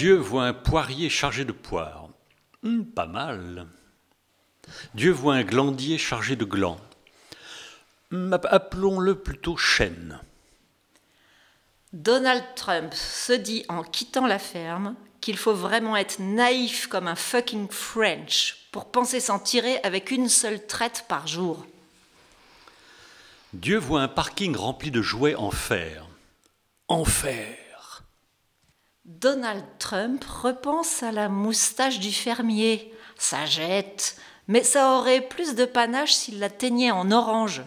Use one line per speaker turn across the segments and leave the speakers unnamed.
Dieu voit un poirier chargé de poires. Hmm, pas mal. Dieu voit un glandier chargé de glands. Hmm, appelons-le plutôt chêne.
Donald Trump se dit en quittant la ferme qu'il faut vraiment être naïf comme un fucking French pour penser s'en tirer avec une seule traite par jour.
Dieu voit un parking rempli de jouets en fer. En fer.
Donald Trump repense à la moustache du fermier. Ça jette, mais ça aurait plus de panache s'il la teignait en orange.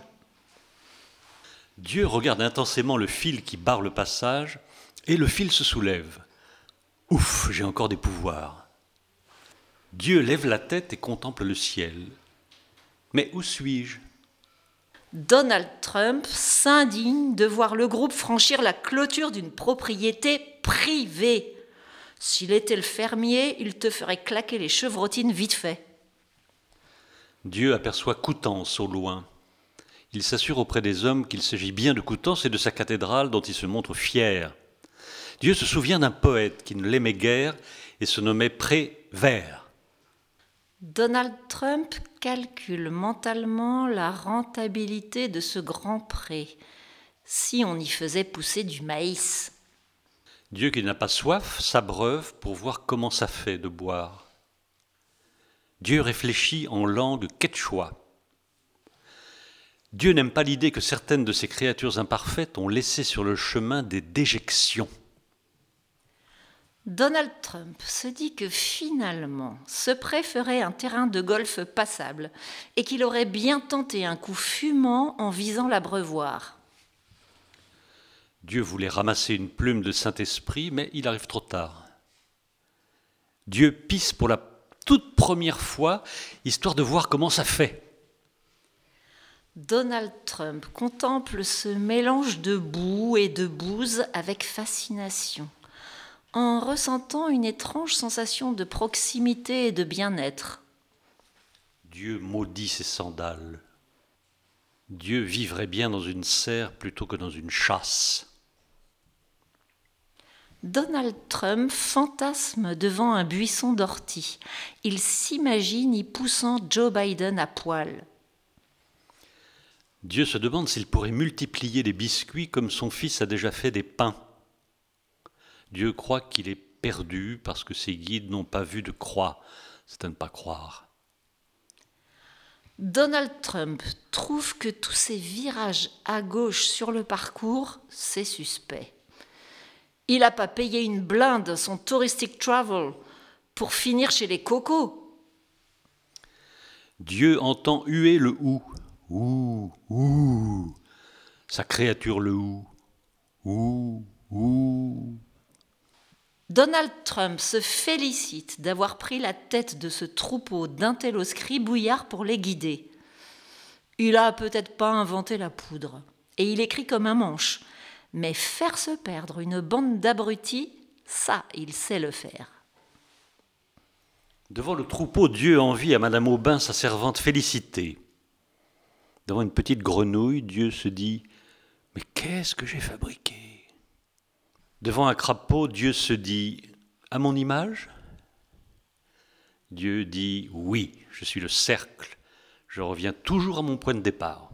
Dieu regarde intensément le fil qui barre le passage, et le fil se soulève. Ouf, j'ai encore des pouvoirs. Dieu lève la tête et contemple le ciel. Mais où suis-je?
Donald Trump s'indigne de voir le groupe franchir la clôture d'une propriété privée. S'il était le fermier, il te ferait claquer les chevrotines vite fait.
Dieu aperçoit Coutances au loin. Il s'assure auprès des hommes qu'il s'agit bien de Coutances et de sa cathédrale dont il se montre fier. Dieu se souvient d'un poète qui ne l'aimait guère et se nommait Prévert.
Donald Trump calcule mentalement la rentabilité de ce grand pré si on y faisait pousser du maïs.
Dieu qui n'a pas soif s'abreuve pour voir comment ça fait de boire. Dieu réfléchit en langue quechua. Dieu n'aime pas l'idée que certaines de ces créatures imparfaites ont laissé sur le chemin des déjections.
Donald Trump se dit que finalement, ce prêt ferait un terrain de golf passable et qu'il aurait bien tenté un coup fumant en visant l'abreuvoir.
Dieu voulait ramasser une plume de Saint-Esprit, mais il arrive trop tard. Dieu pisse pour la toute première fois, histoire de voir comment ça fait.
Donald Trump contemple ce mélange de boue et de bouse avec fascination, en ressentant une étrange sensation de proximité et de bien-être.
Dieu maudit ses sandales. Dieu vivrait bien dans une serre plutôt que dans une chasse.
Donald Trump fantasme devant un buisson d'ortie. Il s'imagine y poussant Joe Biden à poil.
Dieu se demande s'il pourrait multiplier les biscuits comme son fils a déjà fait des pains. Dieu croit qu'il est perdu parce que ses guides n'ont pas vu de croix. C'est à ne pas croire.
Donald Trump trouve que tous ces virages à gauche sur le parcours, c'est suspect. Il n'a pas payé une blinde son touristic travel pour finir chez les cocos.
Dieu entend huer le hou Ouh, ouh, sa créature le hou. Ouh, ouh.
Donald Trump se félicite d'avoir pris la tête de ce troupeau d'intellos bouillards pour les guider. Il a peut-être pas inventé la poudre, et il écrit comme un manche, mais faire se perdre une bande d'abrutis, ça, il sait le faire.
Devant le troupeau, Dieu envie à Madame Aubin, sa servante, félicité. Devant une petite grenouille, Dieu se dit Mais qu'est-ce que j'ai fabriqué? Devant un crapaud, Dieu se dit À mon image? Dieu dit Oui, je suis le cercle. Je reviens toujours à mon point de départ.